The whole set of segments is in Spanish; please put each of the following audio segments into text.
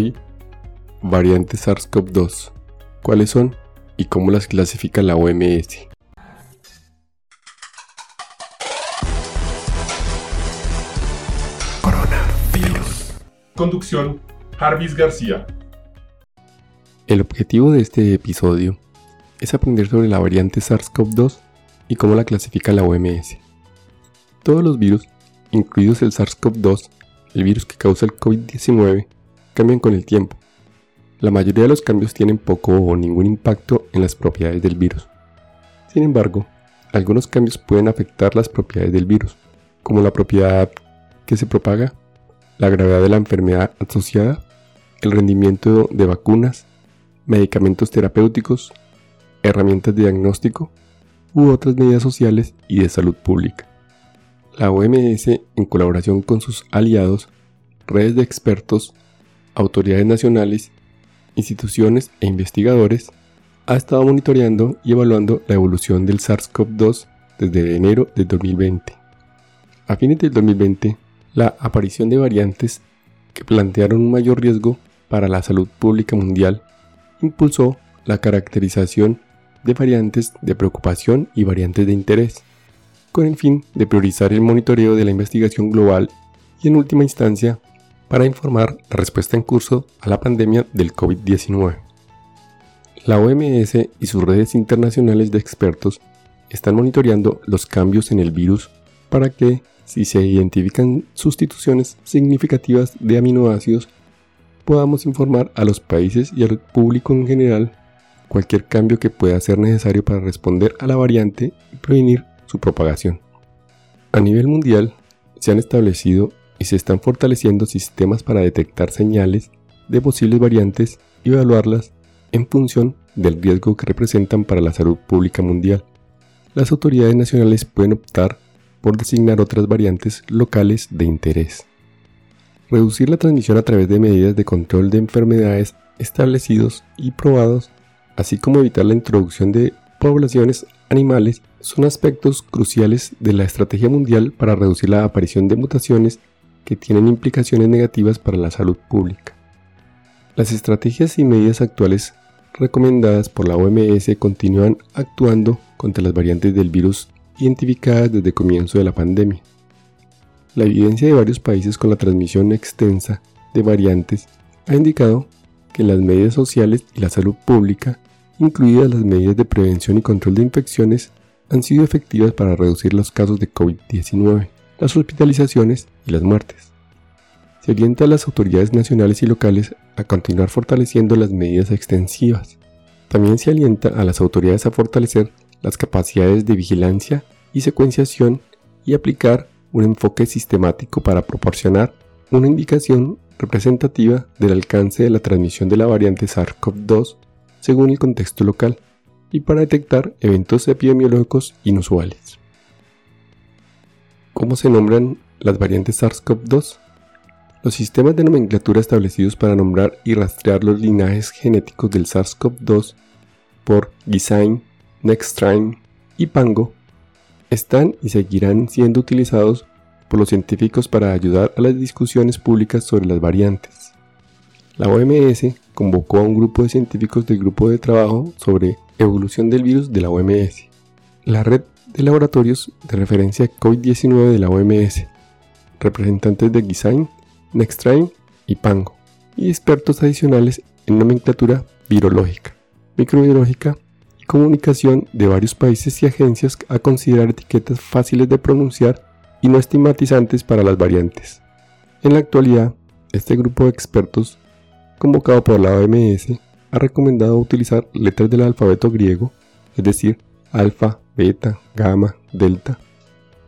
Hoy, variantes SARS-CoV-2. ¿Cuáles son y cómo las clasifica la OMS? Coronavirus. Conducción, Jarvis García. El objetivo de este episodio es aprender sobre la variante SARS-CoV-2 y cómo la clasifica la OMS. Todos los virus, incluidos el SARS-CoV-2, el virus que causa el COVID-19, cambian con el tiempo. La mayoría de los cambios tienen poco o ningún impacto en las propiedades del virus. Sin embargo, algunos cambios pueden afectar las propiedades del virus, como la propiedad que se propaga, la gravedad de la enfermedad asociada, el rendimiento de vacunas, medicamentos terapéuticos, herramientas de diagnóstico u otras medidas sociales y de salud pública. La OMS, en colaboración con sus aliados, redes de expertos, autoridades nacionales, instituciones e investigadores, ha estado monitoreando y evaluando la evolución del SARS-CoV-2 desde enero de 2020. A fines del 2020, la aparición de variantes que plantearon un mayor riesgo para la salud pública mundial impulsó la caracterización de variantes de preocupación y variantes de interés, con el fin de priorizar el monitoreo de la investigación global y en última instancia para informar la respuesta en curso a la pandemia del COVID-19. La OMS y sus redes internacionales de expertos están monitoreando los cambios en el virus para que, si se identifican sustituciones significativas de aminoácidos, podamos informar a los países y al público en general cualquier cambio que pueda ser necesario para responder a la variante y prevenir su propagación. A nivel mundial, se han establecido y se están fortaleciendo sistemas para detectar señales de posibles variantes y evaluarlas en función del riesgo que representan para la salud pública mundial. Las autoridades nacionales pueden optar por designar otras variantes locales de interés. Reducir la transmisión a través de medidas de control de enfermedades establecidos y probados, así como evitar la introducción de poblaciones animales, son aspectos cruciales de la estrategia mundial para reducir la aparición de mutaciones que tienen implicaciones negativas para la salud pública. Las estrategias y medidas actuales recomendadas por la OMS continúan actuando contra las variantes del virus identificadas desde el comienzo de la pandemia. La evidencia de varios países con la transmisión extensa de variantes ha indicado que las medidas sociales y la salud pública, incluidas las medidas de prevención y control de infecciones, han sido efectivas para reducir los casos de COVID-19 las hospitalizaciones y las muertes. Se orienta a las autoridades nacionales y locales a continuar fortaleciendo las medidas extensivas. También se alienta a las autoridades a fortalecer las capacidades de vigilancia y secuenciación y aplicar un enfoque sistemático para proporcionar una indicación representativa del alcance de la transmisión de la variante SARS-CoV-2 según el contexto local y para detectar eventos epidemiológicos inusuales. ¿Cómo se nombran las variantes SARS-CoV-2? Los sistemas de nomenclatura establecidos para nombrar y rastrear los linajes genéticos del SARS-CoV-2 por Gisain, Nextstrain y Pango están y seguirán siendo utilizados por los científicos para ayudar a las discusiones públicas sobre las variantes. La OMS convocó a un grupo de científicos del grupo de trabajo sobre evolución del virus de la OMS. La red de laboratorios de referencia COVID-19 de la OMS, representantes de Gisain, Nextrain y Pango, y expertos adicionales en nomenclatura virológica, microbiológica y comunicación de varios países y agencias a considerar etiquetas fáciles de pronunciar y no estigmatizantes para las variantes. En la actualidad, este grupo de expertos, convocado por la OMS, ha recomendado utilizar letras del alfabeto griego, es decir, alfa, beta, gamma, delta,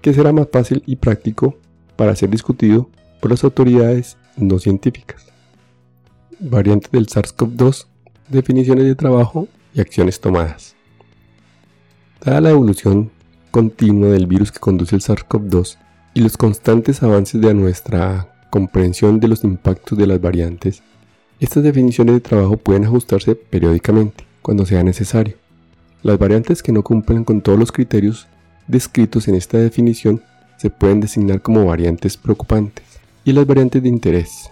que será más fácil y práctico para ser discutido por las autoridades no científicas. Variantes del SARS-CoV-2, definiciones de trabajo y acciones tomadas. Dada la evolución continua del virus que conduce el SARS-CoV-2 y los constantes avances de nuestra comprensión de los impactos de las variantes, estas definiciones de trabajo pueden ajustarse periódicamente cuando sea necesario. Las variantes que no cumplen con todos los criterios descritos en esta definición se pueden designar como variantes preocupantes y las variantes de interés.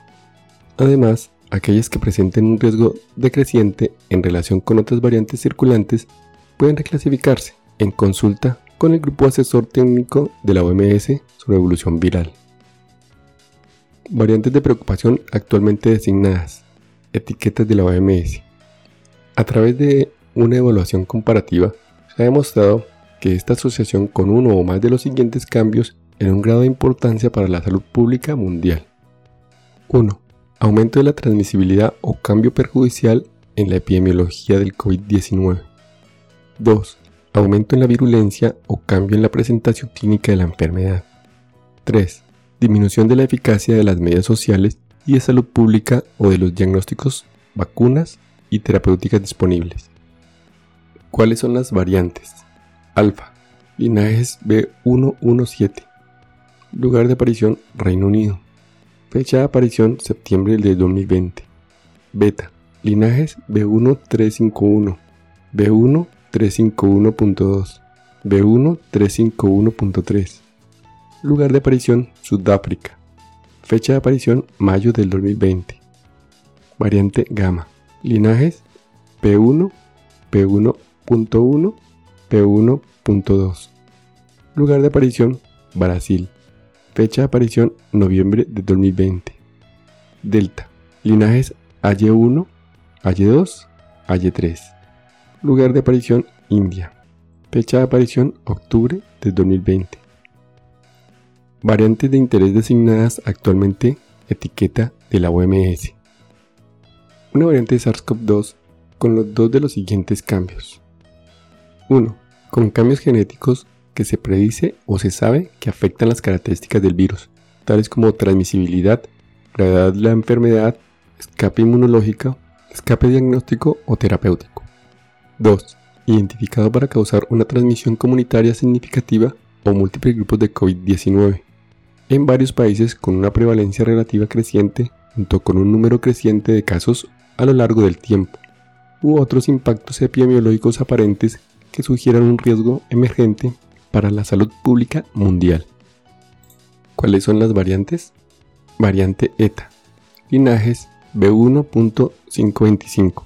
Además, aquellas que presenten un riesgo decreciente en relación con otras variantes circulantes pueden reclasificarse en consulta con el Grupo Asesor Técnico de la OMS sobre evolución viral. Variantes de preocupación actualmente designadas. Etiquetas de la OMS. A través de una evaluación comparativa, se ha demostrado que esta asociación con uno o más de los siguientes cambios en un grado de importancia para la salud pública mundial. 1. Aumento de la transmisibilidad o cambio perjudicial en la epidemiología del COVID-19. 2. Aumento en la virulencia o cambio en la presentación clínica de la enfermedad. 3 disminución de la eficacia de las medidas sociales y de salud pública o de los diagnósticos, vacunas y terapéuticas disponibles. ¿Cuáles son las variantes? Alfa, linajes B117, lugar de aparición Reino Unido, fecha de aparición septiembre de 2020. Beta, linajes B1351, B1351.2, B1351.3. Lugar de aparición Sudáfrica. Fecha de aparición mayo del 2020. Variante gamma. Linajes P1, P1.1, P1.2. Lugar de aparición Brasil. Fecha de aparición noviembre de 2020. Delta. Linajes AY1, AY2, AY3. Lugar de aparición India. Fecha de aparición octubre de 2020. Variantes de interés designadas actualmente etiqueta de la OMS. Una variante de SARS-CoV-2 con los dos de los siguientes cambios. 1. Con cambios genéticos que se predice o se sabe que afectan las características del virus, tales como transmisibilidad, gravedad de la enfermedad, escape inmunológico, escape diagnóstico o terapéutico. 2. Identificado para causar una transmisión comunitaria significativa o múltiples grupos de COVID-19 en varios países con una prevalencia relativa creciente junto con un número creciente de casos a lo largo del tiempo, u otros impactos epidemiológicos aparentes que sugieran un riesgo emergente para la salud pública mundial. ¿Cuáles son las variantes? Variante ETA. Linajes B1.525.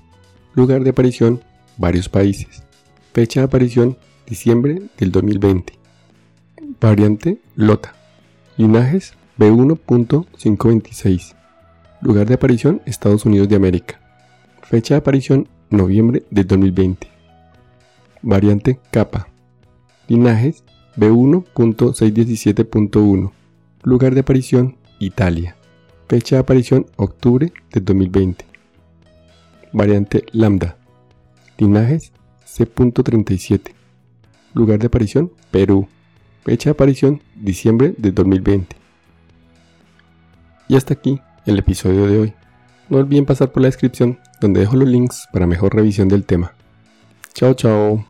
Lugar de aparición, varios países. Fecha de aparición, diciembre del 2020. Variante LOTA. Linajes B1.526. Lugar de aparición Estados Unidos de América. Fecha de aparición noviembre de 2020. Variante Kappa. Linajes B1.617.1. Lugar de aparición Italia. Fecha de aparición octubre de 2020. Variante Lambda. Linajes C.37. Lugar de aparición Perú. Fecha de aparición diciembre de 2020. Y hasta aquí el episodio de hoy. No olviden pasar por la descripción donde dejo los links para mejor revisión del tema. Chao, chao.